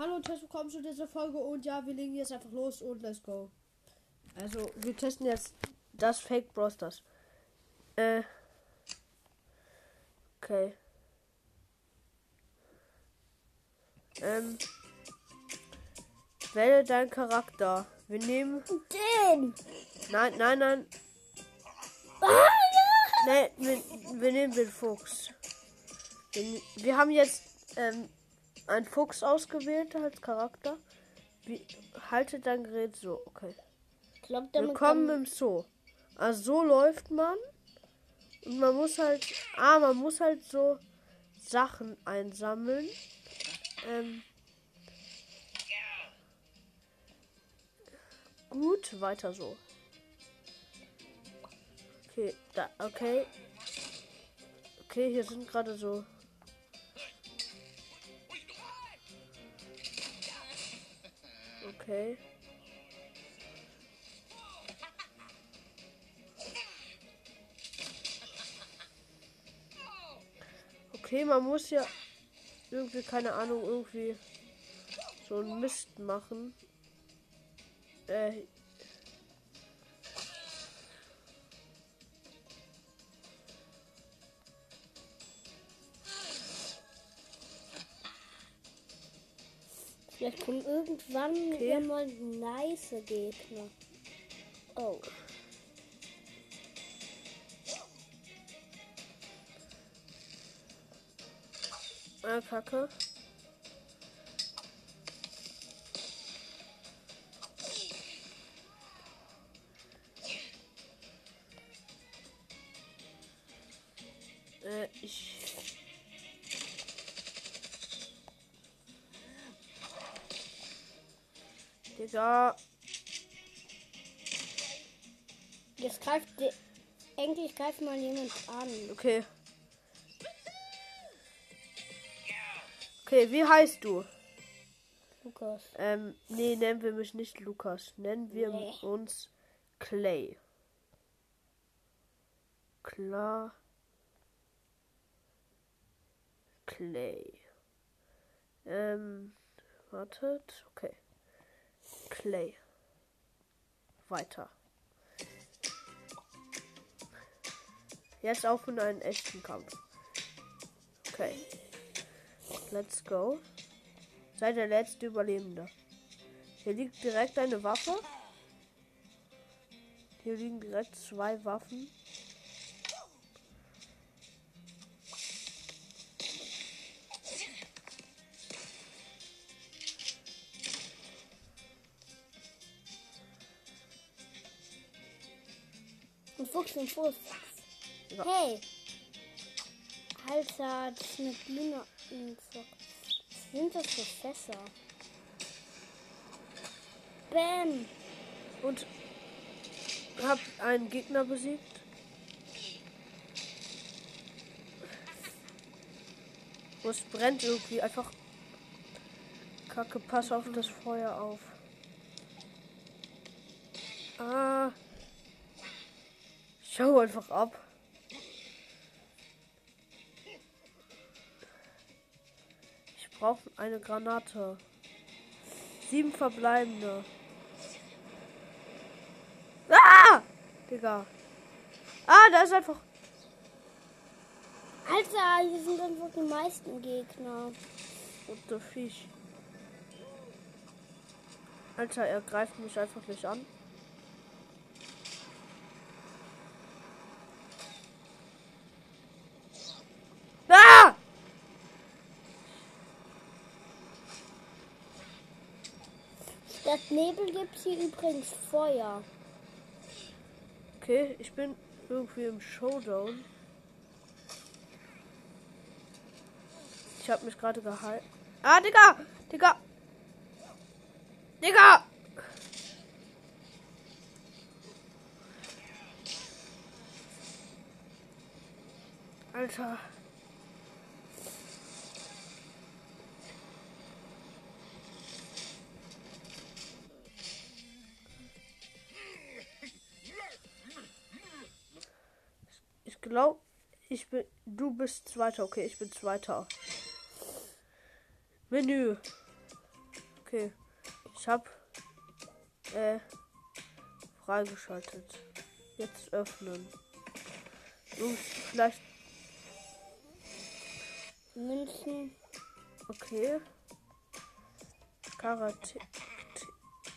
Hallo und herzlich willkommen zu dieser Folge und ja, wir legen jetzt einfach los und let's go. Also, wir testen jetzt das Fake Brosters. Äh. Okay. Ähm. Wähle deinen Charakter. Wir nehmen. Den! Nein, nein, nein. Ah, ja! Nee, wir, wir nehmen den Fuchs. Wir, wir haben jetzt ähm, einen Fuchs ausgewählt als Charakter. Wie, haltet dein Gerät so, okay. Glaub, Willkommen im Zoo. Also so läuft man. Und man muss halt. Ah, man muss halt so Sachen einsammeln. Ähm, gut, weiter so. Okay, da, okay. Okay, hier sind gerade so. Okay. Okay, man muss ja irgendwie, keine Ahnung, irgendwie so einen Mist machen. Äh. Vielleicht kommen irgendwann Okay. mal nice Gegner. Oh. Äh, Kacke. Digga. Jetzt greift die, endlich greift mal jemand an. Okay. Okay, wie heißt du? Lukas. Ähm, nee, nennen wir mich nicht Lukas. Nennen wir Nee. uns Clay. Klar. Clay. Ähm, wartet. Okay. Clay. Weiter. Jetzt auf in einen echten Kampf. Okay. Let's go. Sei der letzte Überlebende. Hier liegt direkt eine Waffe. Hier liegen direkt zwei Waffen. Ein Fuchs und Fuchs. Ja. Hey. Alter, das ist eine Biene. und so. Was sind das für Fässer? Bam. Und hab einen Gegner besiegt. Wo es brennt irgendwie einfach. Kacke, pass auf das Feuer auf. Ah. Schau einfach ab. Ich brauche eine Granate. Sieben verbleibende. Ah! Digga. Ah, da ist einfach. Alter, hier sind einfach die meisten Gegner. Und der Fisch. Alter, er greift mich einfach nicht an. Ah! Statt Nebel gibt es hier übrigens Feuer. Okay, ich bin irgendwie im Showdown. Ich habe mich gerade gehalten. Ah, Digga! Digga! Digga! Alter. Glaube, ich bin. Du bist Zweiter. Okay, ich bin Zweiter. Menü. Okay. Ich hab äh, freigeschaltet. Jetzt öffnen. Jungs, vielleicht. Münzen. Okay. Karate.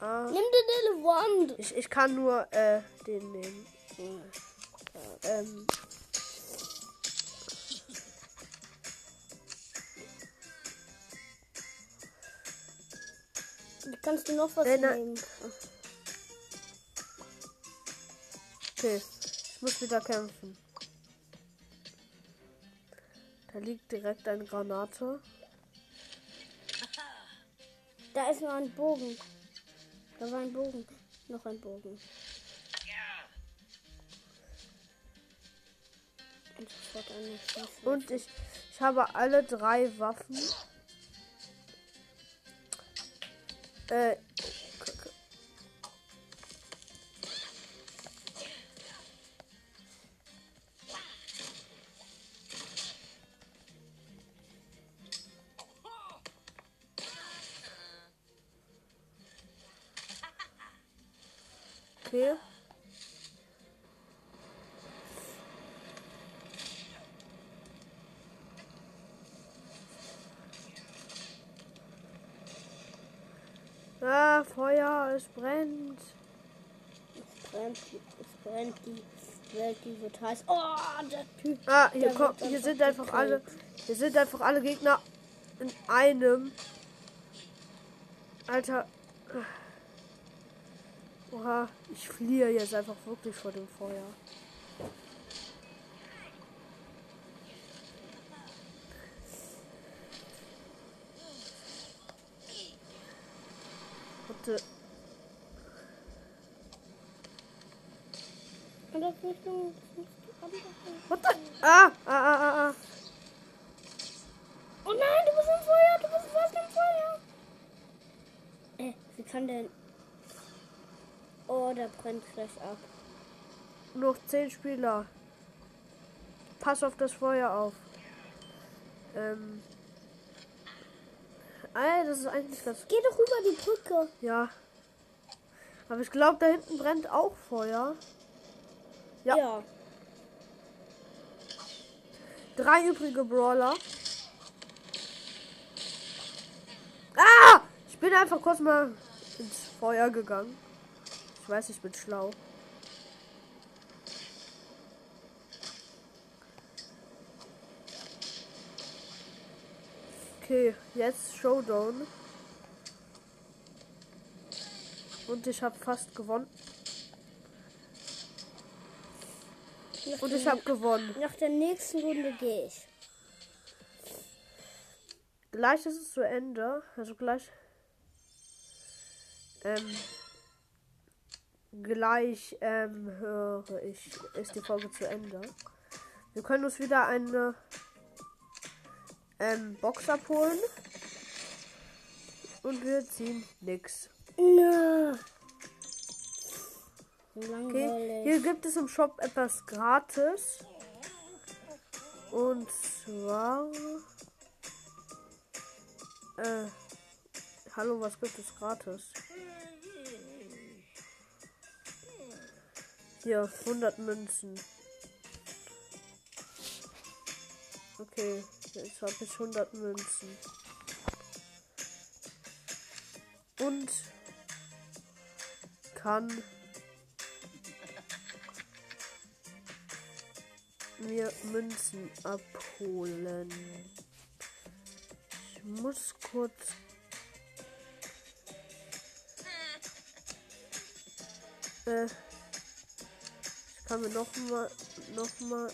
Ah. Nimm den Elefant. Ich, ich kann nur äh, den nehmen. Ähm, kannst du noch was na- nehmen? okay. Ich muss wieder kämpfen. Da liegt direkt eine Granate. Da ist noch ein Bogen. Da war ein Bogen. Noch ein Bogen. Und ich, ich habe alle drei Waffen. Äh. Okay. Ah, Feuer, es brennt. Es brennt, es brennt die Welt, die wird heiß. Oh, der Typ. Ah, hier kommt, hier sind einfach gekillt. alle, hier sind einfach alle Gegner in einem. Alter. Oha, ich fliehe jetzt einfach wirklich vor dem Feuer. Und Richtung. what the? Ah, ah, ah, ah, ah. Oh nein, du bist im Feuer, du bist fast im Feuer. Äh, wie kann denn. Oh, der brennt gleich ab. Noch zehn Spieler. Pass auf das Feuer auf. Ähm. Ey, das ist eigentlich das. Geh doch rüber die Brücke. Ja. Aber ich glaube, da hinten brennt auch Feuer. Ja. ja. Drei übrige Brawler. Ah! Ich bin einfach kurz mal ins Feuer gegangen. Ich weiß, ich bin schlau. Okay, jetzt Showdown. Und ich habe fast gewonnen. Nach, Und ich habe gewonnen. nach der nächsten Runde gehe ich. Gleich ist es zu Ende. Also gleich. Ähm. Gleich ähm, höre ich, ist die Folge zu Ende. Wir können uns wieder eine ähm, Box abholen. Und wir ziehen nix. Nö. Okay. Hier gibt es im Shop etwas gratis. Und zwar. Äh. Hallo, was gibt es gratis? Hier, 100 Münzen. Okay, jetzt habe ich 100 Münzen. Und kann mir Münzen abholen. Ich muss kurz. Äh, ich kann mir noch mal, noch mal.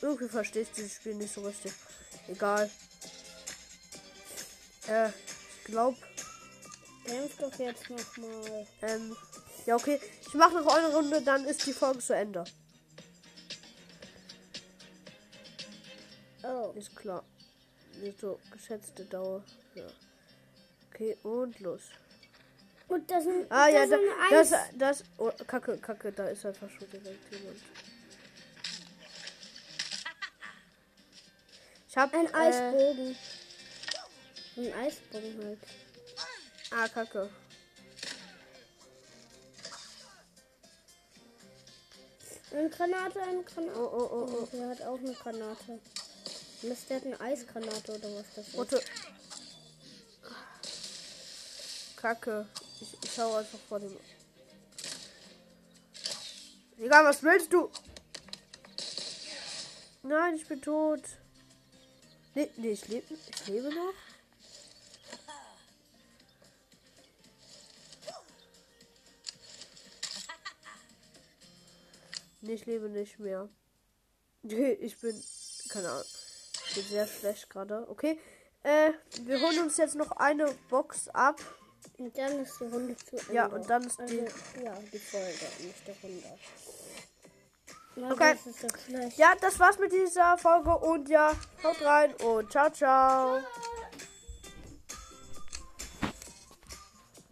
Irgendwie verstehe ich dieses Spiel nicht so richtig. Egal. Äh, ich glaube, Kämpf doch jetzt nochmal. ähm, ja okay. Ich mache noch eine Runde, dann ist die Folge zu Ende. Oh. Ist klar. Nicht so geschätzte Dauer. Ja. Okay, und los. Und das sind. Ah ja, das da, sind das, Eis. das, oh, Kacke, Kacke, da ist einfach schon direkt jemand. Ich hab Ein Äh, Eisbogen. Ein Eisbogen halt. Ah, kacke. Eine Granate, eine Granate. Oh, oh, oh, oh. Der hat auch eine Granate. Mist, der hat eine Eisgranate oder was das ist. Warte. Kacke. Ich, ich schau einfach vor dem. Egal, was willst du? Nein, ich bin tot. Nee, nee ich, lebe, ich lebe noch. Nee, ich lebe nicht mehr. Nee, ich bin. Keine Ahnung. Bin sehr schlecht gerade. Okay. Äh, wir holen uns jetzt noch eine Box ab. Und dann ist die Runde zu Ende. Ja, und dann ist also, die. Ja, die Folge, nicht die Runde. Ja, Okay. Das. Ja, das war's mit dieser Folge und ja, haut rein und ciao, ciao. Ciao.